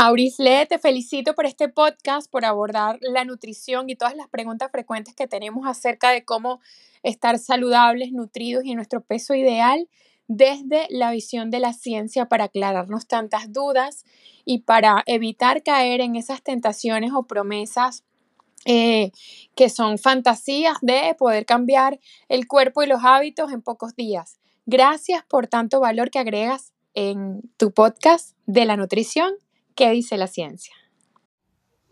Aurisle, te felicito por este podcast, por abordar la nutrición y todas las preguntas frecuentes que tenemos acerca de cómo estar saludables, nutridos y en nuestro peso ideal desde la visión de la ciencia para aclararnos tantas dudas y para evitar caer en esas tentaciones o promesas eh, que son fantasías de poder cambiar el cuerpo y los hábitos en pocos días. Gracias por tanto valor que agregas en tu podcast de la nutrición ¿Qué dice la ciencia?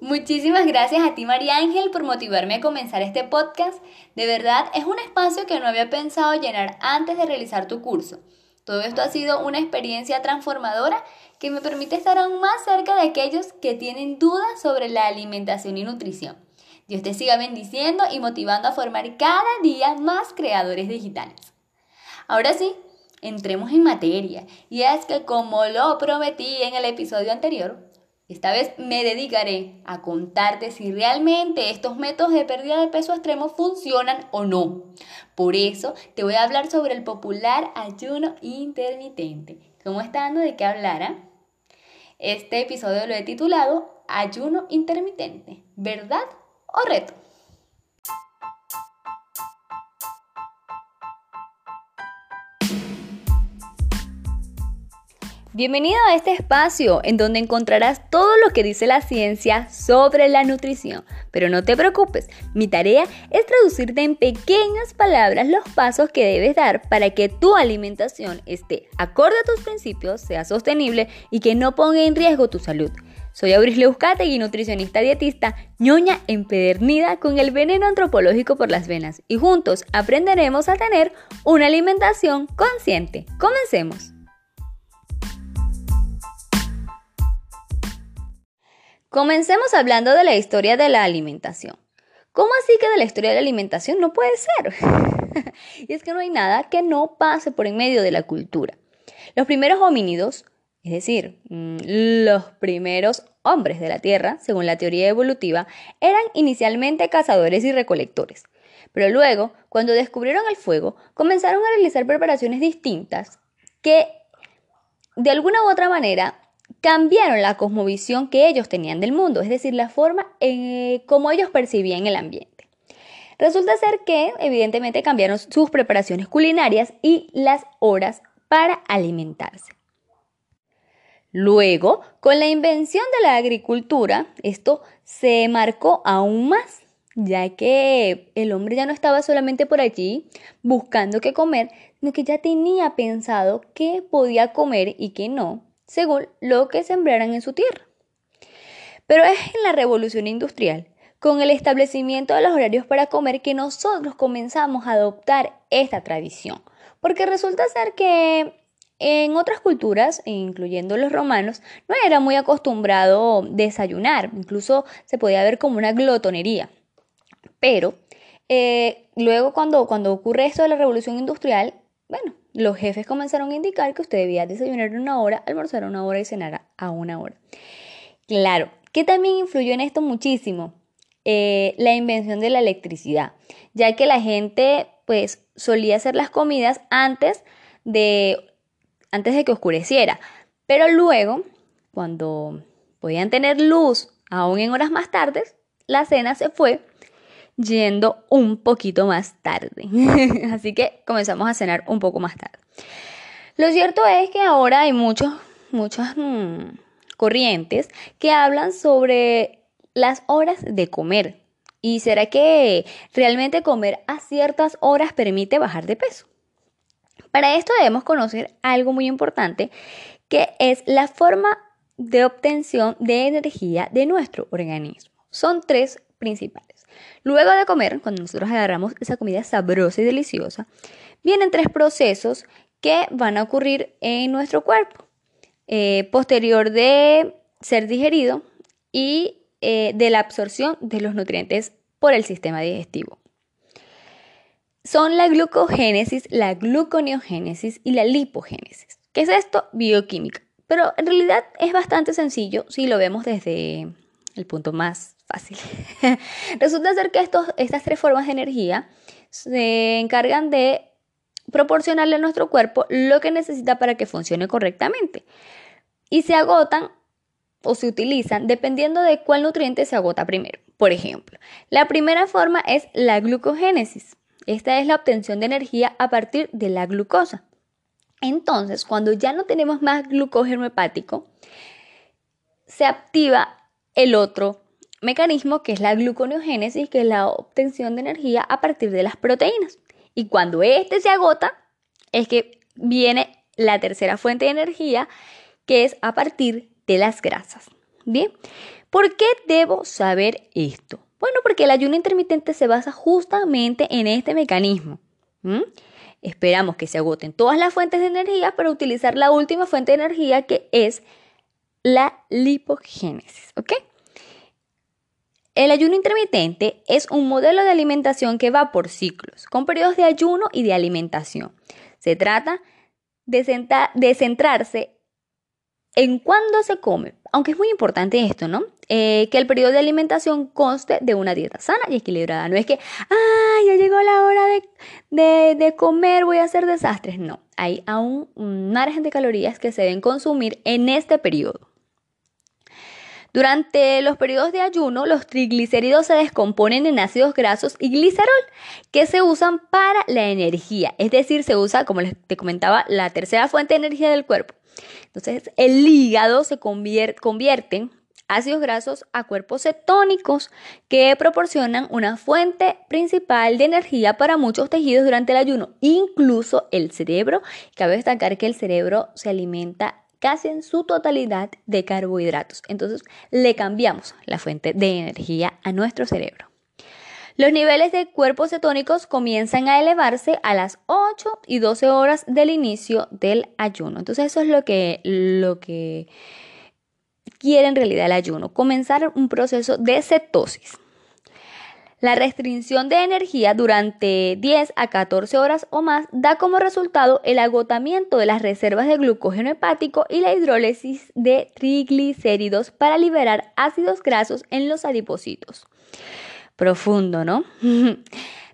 Muchísimas gracias a ti María Ángel por motivarme a comenzar este podcast. De verdad es un espacio que no había pensado llenar antes de realizar tu curso. Todo esto ha sido una experiencia transformadora que me permite estar aún más cerca de aquellos que tienen dudas sobre la alimentación y nutrición. Dios te siga bendiciendo y motivando a formar cada día más creadores digitales. Ahora sí, entremos en materia. Y es que como lo prometí en el episodio anterior, esta vez me dedicaré a contarte si realmente estos métodos de pérdida de peso extremo funcionan o no. Por eso te voy a hablar sobre el popular ayuno intermitente. ¿Cómo está dando de qué hablara? Ah? Este episodio lo he titulado Ayuno intermitente, ¿verdad o reto? Bienvenido a este espacio en donde encontrarás todo lo que dice la ciencia sobre la nutrición. Pero no te preocupes, mi tarea es traducirte en pequeñas palabras los pasos que debes dar para que tu alimentación esté acorde a tus principios, sea sostenible y que no ponga en riesgo tu salud. Soy Auris Leuskategui, nutricionista dietista, ñoña empedernida con el veneno antropológico por las venas y juntos aprenderemos a tener una alimentación consciente. Comencemos. Comencemos hablando de la historia de la alimentación. ¿Cómo así que de la historia de la alimentación no puede ser? y es que no hay nada que no pase por en medio de la cultura. Los primeros homínidos, es decir, mm, los primeros hombres de la Tierra, según la teoría evolutiva, eran inicialmente cazadores y recolectores. Pero luego, cuando descubrieron el fuego, comenzaron a realizar preparaciones distintas que, de alguna u otra manera, cambiaron la cosmovisión que ellos tenían del mundo, es decir, la forma eh, cómo ellos percibían el ambiente. Resulta ser que, evidentemente, cambiaron sus preparaciones culinarias y las horas para alimentarse. Luego, con la invención de la agricultura, esto se marcó aún más, ya que el hombre ya no estaba solamente por allí buscando qué comer, sino que ya tenía pensado qué podía comer y qué no, según lo que sembraran en su tierra. Pero es en la revolución industrial, con el establecimiento de los horarios para comer, que nosotros comenzamos a adoptar esta tradición. Porque resulta ser que en otras culturas, incluyendo los romanos, no era muy acostumbrado desayunar, incluso se podía ver como una glotonería. Pero eh, luego cuando, cuando ocurre esto de la revolución industrial, bueno, los jefes comenzaron a indicar que usted debía desayunar una hora, almorzar una hora y cenar a una hora. Claro, ¿qué también influyó en esto muchísimo? Eh, la invención de la electricidad, ya que la gente pues solía hacer las comidas antes de, antes de que oscureciera, pero luego, cuando podían tener luz aún en horas más tardes, la cena se fue yendo un poquito más tarde. Así que comenzamos a cenar un poco más tarde. Lo cierto es que ahora hay muchos, muchas mm, corrientes que hablan sobre las horas de comer. ¿Y será que realmente comer a ciertas horas permite bajar de peso? Para esto debemos conocer algo muy importante, que es la forma de obtención de energía de nuestro organismo. Son tres principales. Luego de comer, cuando nosotros agarramos esa comida sabrosa y deliciosa, vienen tres procesos que van a ocurrir en nuestro cuerpo. Eh, posterior de ser digerido y eh, de la absorción de los nutrientes por el sistema digestivo. Son la glucogénesis, la gluconeogénesis y la lipogénesis. ¿Qué es esto? Bioquímica. Pero en realidad es bastante sencillo si lo vemos desde el punto más fácil. Resulta ser que estos, estas tres formas de energía se encargan de proporcionarle a nuestro cuerpo lo que necesita para que funcione correctamente. Y se agotan o se utilizan dependiendo de cuál nutriente se agota primero. Por ejemplo, la primera forma es la glucogénesis. Esta es la obtención de energía a partir de la glucosa. Entonces, cuando ya no tenemos más glucógeno hepático, se activa el otro mecanismo que es la gluconeogénesis, que es la obtención de energía a partir de las proteínas. Y cuando este se agota, es que viene la tercera fuente de energía, que es a partir de las grasas. Bien, ¿por qué debo saber esto? Bueno, porque el ayuno intermitente se basa justamente en este mecanismo. Esperamos que se agoten todas las fuentes de energía para utilizar la última fuente de energía que es la lipogénesis. ¿Ok? El ayuno intermitente es un modelo de alimentación que va por ciclos, con periodos de ayuno y de alimentación. Se trata de, centrarse en cuándo se come, aunque es muy importante esto, ¿no? Eh, que el periodo de alimentación conste de una dieta sana y equilibrada. No es que, ah, ya llegó la hora de, de comer, voy a hacer desastres. No, hay aún un margen de calorías que se deben consumir en este periodo. Durante los periodos de ayuno, los triglicéridos se descomponen en ácidos grasos y glicerol, que se usan para la energía. Es decir, se usa, como les te comentaba, la tercera fuente de energía del cuerpo. Entonces, el hígado se convierte, convierte ácidos grasos a cuerpos cetónicos que proporcionan una fuente principal de energía para muchos tejidos durante el ayuno, incluso el cerebro. Cabe destacar que el cerebro se alimenta casi en su totalidad de carbohidratos. Entonces le cambiamos la fuente de energía a nuestro cerebro. Los niveles de cuerpos cetónicos comienzan a elevarse a las 8 y 12 horas del inicio del ayuno. Entonces eso es lo que, lo que quiere en realidad el ayuno, comenzar un proceso de cetosis. La restricción de energía durante 10 a 14 horas o más da como resultado el agotamiento de las reservas de glucógeno hepático y la hidrólisis de triglicéridos para liberar ácidos grasos en los adipocitos. Profundo, ¿no?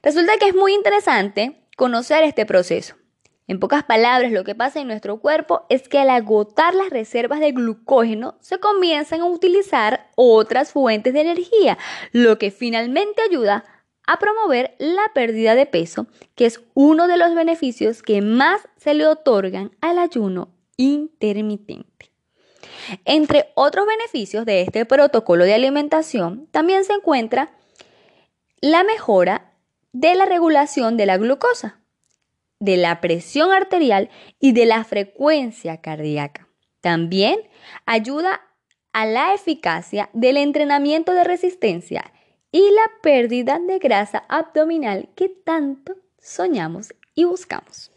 Resulta que es muy interesante conocer este proceso. En pocas palabras, lo que pasa en nuestro cuerpo es que al agotar las reservas de glucógeno se comienzan a utilizar otras fuentes de energía, lo que finalmente ayuda a promover la pérdida de peso, que es uno de los beneficios que más se le otorgan al ayuno intermitente. Entre otros beneficios de este protocolo de alimentación, también se encuentra la mejora de la regulación de la glucosa de la presión arterial y de la frecuencia cardíaca. También ayuda a la eficacia del entrenamiento de resistencia y la pérdida de grasa abdominal que tanto soñamos y buscamos.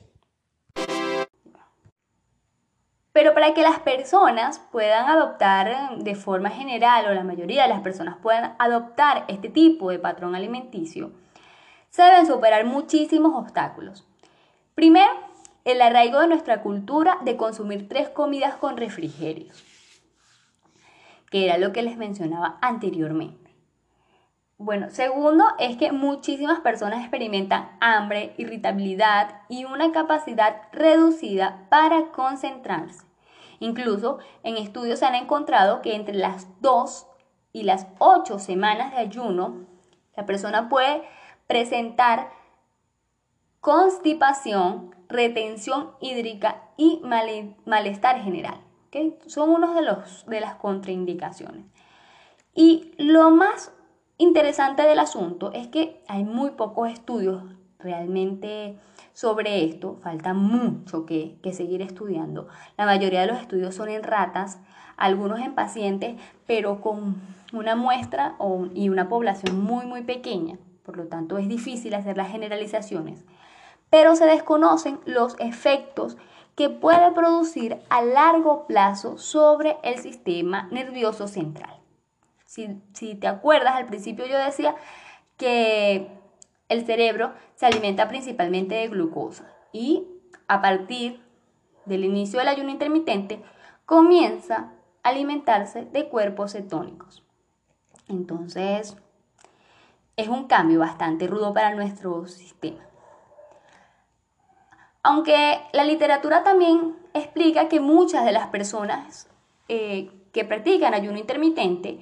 Pero para que las personas puedan adoptar de forma general o la mayoría de las personas puedan adoptar este tipo de patrón alimenticio, se deben superar muchísimos obstáculos. Primero, el arraigo de nuestra cultura de consumir tres comidas con refrigerios, que era lo que les mencionaba anteriormente. Bueno, segundo es que muchísimas personas experimentan hambre, irritabilidad y una capacidad reducida para concentrarse. Incluso en estudios se han encontrado que entre las dos y las ocho semanas de ayuno, la persona puede presentar constipación, retención hídrica y malestar general. Son unos de, los, de las contraindicaciones. Y lo más interesante del asunto es que hay muy pocos estudios realmente sobre esto, falta mucho que, que, seguir estudiando. La mayoría de los estudios son en ratas, algunos en pacientes, pero con una muestra y una población muy, muy pequeña. Por lo tanto, es difícil hacer las generalizaciones pero se desconocen los efectos que puede producir a largo plazo sobre el sistema nervioso central. Si, te acuerdas, al principio yo decía que el cerebro se alimenta principalmente de glucosa y a partir del inicio del ayuno intermitente comienza a alimentarse de cuerpos cetónicos. Entonces, es un cambio bastante rudo para nuestro sistema. Aunque la literatura también explica que muchas de las personas eh, que practican ayuno intermitente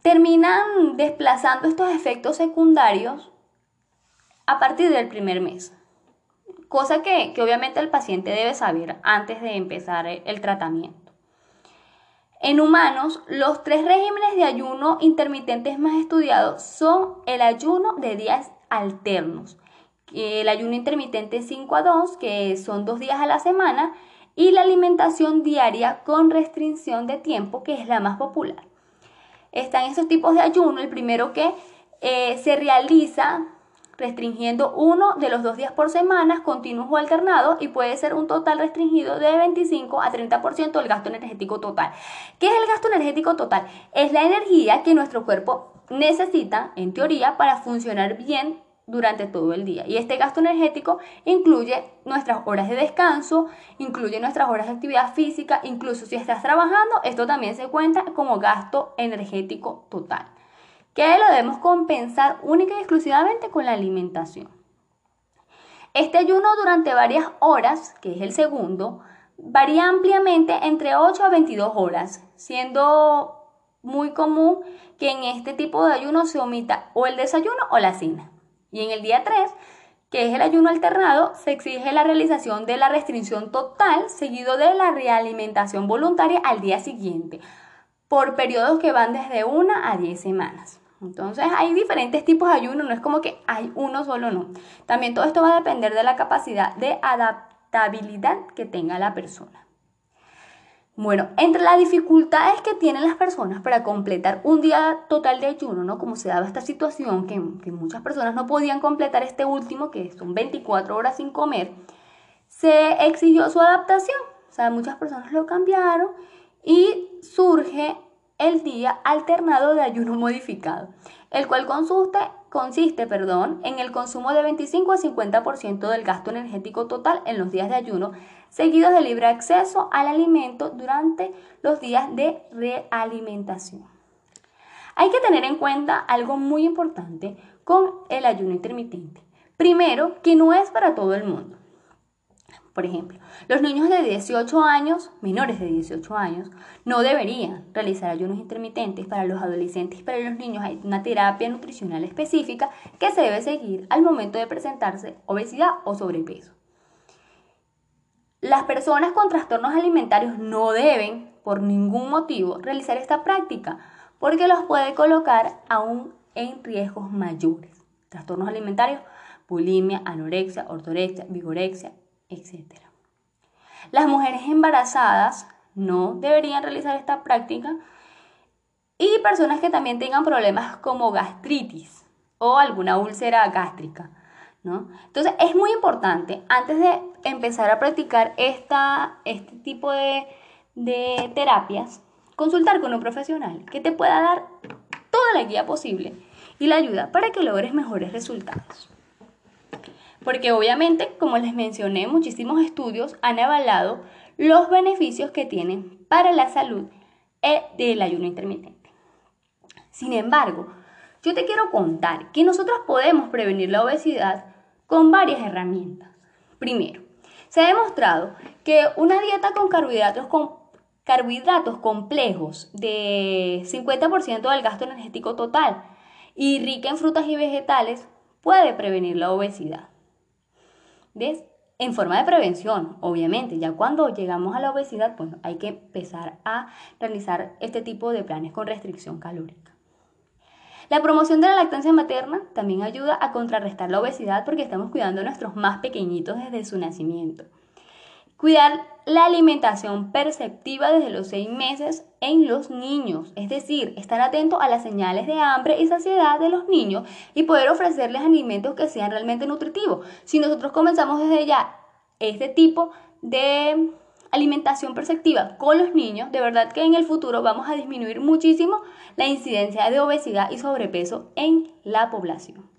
terminan desplazando estos efectos secundarios a partir del primer mes. Cosa que, obviamente el paciente debe saber antes de empezar el tratamiento. En humanos, los tres regímenes de ayuno intermitentes más estudiados son el ayuno de días alternos, el ayuno intermitente 5 a 2, que son dos días a la semana, y la alimentación diaria con restricción de tiempo, que es la más popular. Están esos tipos de ayuno, el primero que eh, se realiza restringiendo uno de los dos días por semana, continuos o alternados, y puede ser un total restringido de 25 a 30% del gasto energético total. ¿Qué es el gasto energético total? Es la energía que nuestro cuerpo necesita, en teoría, para funcionar bien durante todo el día. Y este gasto energético incluye nuestras horas de descanso, incluye nuestras horas de actividad física, incluso si estás trabajando, esto también se cuenta como gasto energético total, que lo debemos compensar única y exclusivamente con la alimentación. Este ayuno durante varias horas, que es el segundo, varía ampliamente entre 8 a 22 horas, siendo muy común que en este tipo de ayuno se omita o el desayuno o la cena. Y en el día 3, que es el ayuno alternado, se exige la realización de la restricción total seguido de la realimentación voluntaria al día siguiente, por periodos que van desde 1 a 10 semanas. Entonces hay diferentes tipos de ayuno, no es como que hay uno solo, no. También todo esto va a depender de la capacidad de adaptabilidad que tenga la persona. Bueno, entre las dificultades que tienen las personas para completar un día total de ayuno, ¿no? Como se daba esta situación, que, muchas personas no podían completar este último, que son 24 horas sin comer, se exigió su adaptación. O sea, muchas personas lo cambiaron y surge el día alternado de ayuno modificado, el cual consiste, consiste perdón, en el consumo de 25 a 50% del gasto energético total en los días de ayuno seguidos de libre acceso al alimento durante los días de realimentación. Hay que tener en cuenta algo muy importante con el ayuno intermitente. Primero, que no es para todo el mundo. Por ejemplo, los niños de 18 años, menores de 18 años, no deberían realizar ayunos intermitentes. Para los adolescentes y para los niños hay una terapia nutricional específica que se debe seguir al momento de presentarse obesidad o sobrepeso. Las personas con trastornos alimentarios no deben, por ningún motivo, realizar esta práctica porque los puede colocar aún en riesgos mayores. Trastornos alimentarios, bulimia, anorexia, ortorexia, vigorexia, etc. Las mujeres embarazadas no deberían realizar esta práctica y personas que también tengan problemas como gastritis o alguna úlcera gástrica entonces es muy importante, antes de empezar a practicar esta, este tipo de, de terapias, consultar con un profesional que te pueda dar toda la guía posible y la ayuda para que logres mejores resultados. Porque obviamente, como les mencioné, muchísimos estudios han avalado los beneficios que tienen para la salud del ayuno intermitente. Sin embargo, yo te quiero contar que nosotros podemos prevenir la obesidad con varias herramientas. Primero, se ha demostrado que una dieta con carbohidratos, con carbohidratos complejos de 50% del gasto energético total y rica en frutas y vegetales puede prevenir la obesidad. En forma de prevención, obviamente, ya cuando llegamos a la obesidad, pues hay que empezar a realizar este tipo de planes con restricción calórica. La promoción de la lactancia materna también ayuda a contrarrestar la obesidad porque estamos cuidando a nuestros más pequeñitos desde su nacimiento. Cuidar la alimentación perceptiva desde los seis meses en los niños, es decir, estar atento a las señales de hambre y saciedad de los niños y poder ofrecerles alimentos que sean realmente nutritivos. Si nosotros comenzamos desde ya este tipo de alimentación perceptiva con los niños, de verdad que en el futuro vamos a disminuir muchísimo la incidencia de obesidad y sobrepeso en la población.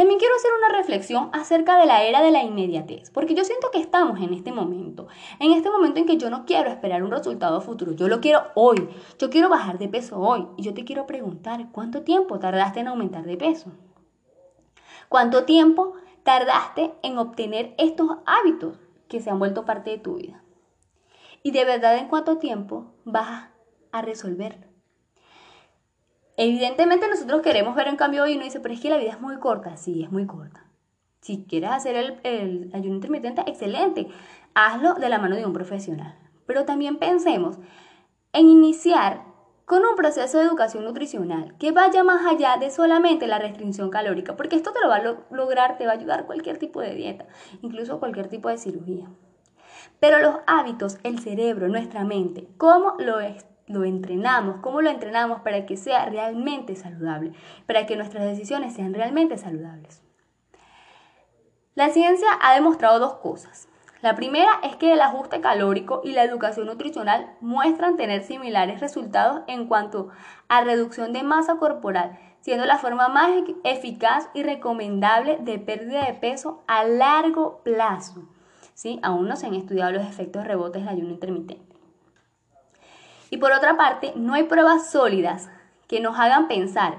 También quiero hacer una reflexión acerca de la era de la inmediatez, porque yo siento que estamos en este momento, en este momento en que yo no quiero esperar un resultado futuro, yo lo quiero hoy, yo quiero bajar de peso hoy y yo te quiero preguntar, ¿cuánto tiempo tardaste en aumentar de peso? ¿Cuánto tiempo tardaste en obtener estos hábitos que se han vuelto parte de tu vida? y de verdad en cuánto tiempo vas a resolverlo. Evidentemente nosotros queremos ver un cambio hoy y uno dice, pero es que la vida es muy corta. Sí, es muy corta. Si quieres hacer el, ayuno intermitente, excelente. Hazlo de la mano de un profesional. Pero también pensemos en iniciar con un proceso de educación nutricional que vaya más allá de solamente la restricción calórica, porque esto te lo va a lograr, te va a ayudar cualquier tipo de dieta, incluso cualquier tipo de cirugía. Pero los hábitos, el cerebro, nuestra mente, ¿cómo lo, lo entrenamos? ¿Cómo lo entrenamos para que sea realmente saludable? Para que nuestras decisiones sean realmente saludables. La ciencia ha demostrado dos cosas. La primera es que el ajuste calórico y la educación nutricional muestran tener similares resultados en cuanto a reducción de masa corporal, siendo la forma más eficaz y recomendable de pérdida de peso a largo plazo. ¿Sí? Aún no se han estudiado los efectos rebotes del ayuno intermitente. Y por otra parte, no hay pruebas sólidas que nos hagan pensar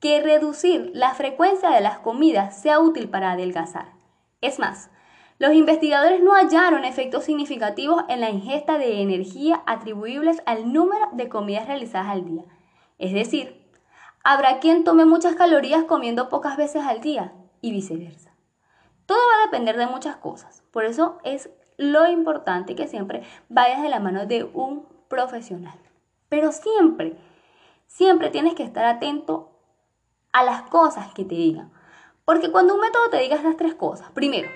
que reducir la frecuencia de las comidas sea útil para adelgazar. Es más, los investigadores no hallaron efectos significativos en la ingesta de energía atribuibles al número de comidas realizadas al día. Es decir, habrá quien tome muchas calorías comiendo pocas veces al día y viceversa. Todo va a depender de muchas cosas. Por eso es lo importante que siempre vayas de la mano de un profesional. Pero siempre, siempre tienes que estar atento a las cosas que te digan. Porque cuando un método te diga estas tres cosas, primero,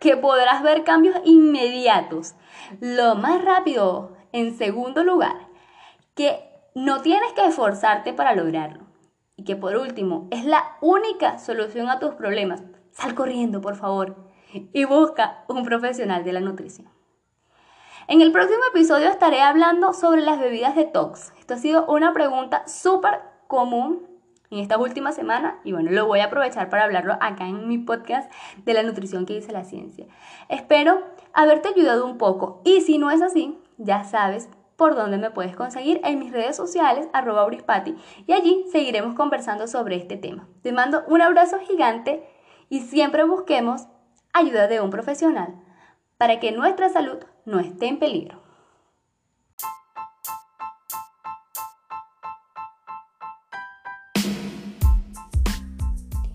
que podrás ver cambios inmediatos. Lo más rápido, en segundo lugar, que no tienes que esforzarte para lograrlo. Y que por último, es la única solución a tus problemas. Sal corriendo, por favor, y busca un profesional de la nutrición. En el próximo episodio estaré hablando sobre las bebidas detox. Esto ha sido una pregunta súper común en estas últimas semanas y bueno, lo voy a aprovechar para hablarlo acá en mi podcast de la nutrición que dice la ciencia. Espero haberte ayudado un poco y si no es así, ya sabes por dónde me puedes conseguir en mis redes sociales arroba y allí seguiremos conversando sobre este tema. Te mando un abrazo gigante y siempre busquemos ayuda de un profesional para que nuestra salud no esté en peligro.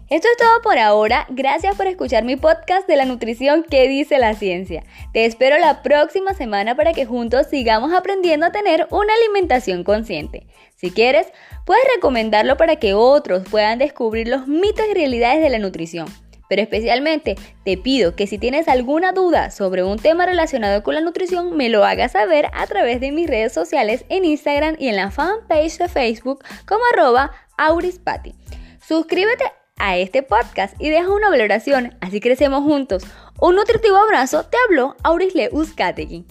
Esto es todo por ahora. Gracias por escuchar mi podcast de la nutrición que dice la ciencia. Te espero la próxima semana para que juntos sigamos aprendiendo a tener una alimentación consciente. Si quieres, puedes recomendarlo para que otros puedan descubrir los mitos y realidades de la nutrición. Pero especialmente te pido que si tienes alguna duda sobre un tema relacionado con la nutrición, me lo hagas saber a través de mis redes sociales en Instagram y en la fanpage de Facebook como arroba aurispati. Suscríbete a este podcast y deja una valoración, así crecemos juntos. Un nutritivo abrazo, te habló Aurisle Uzcategui.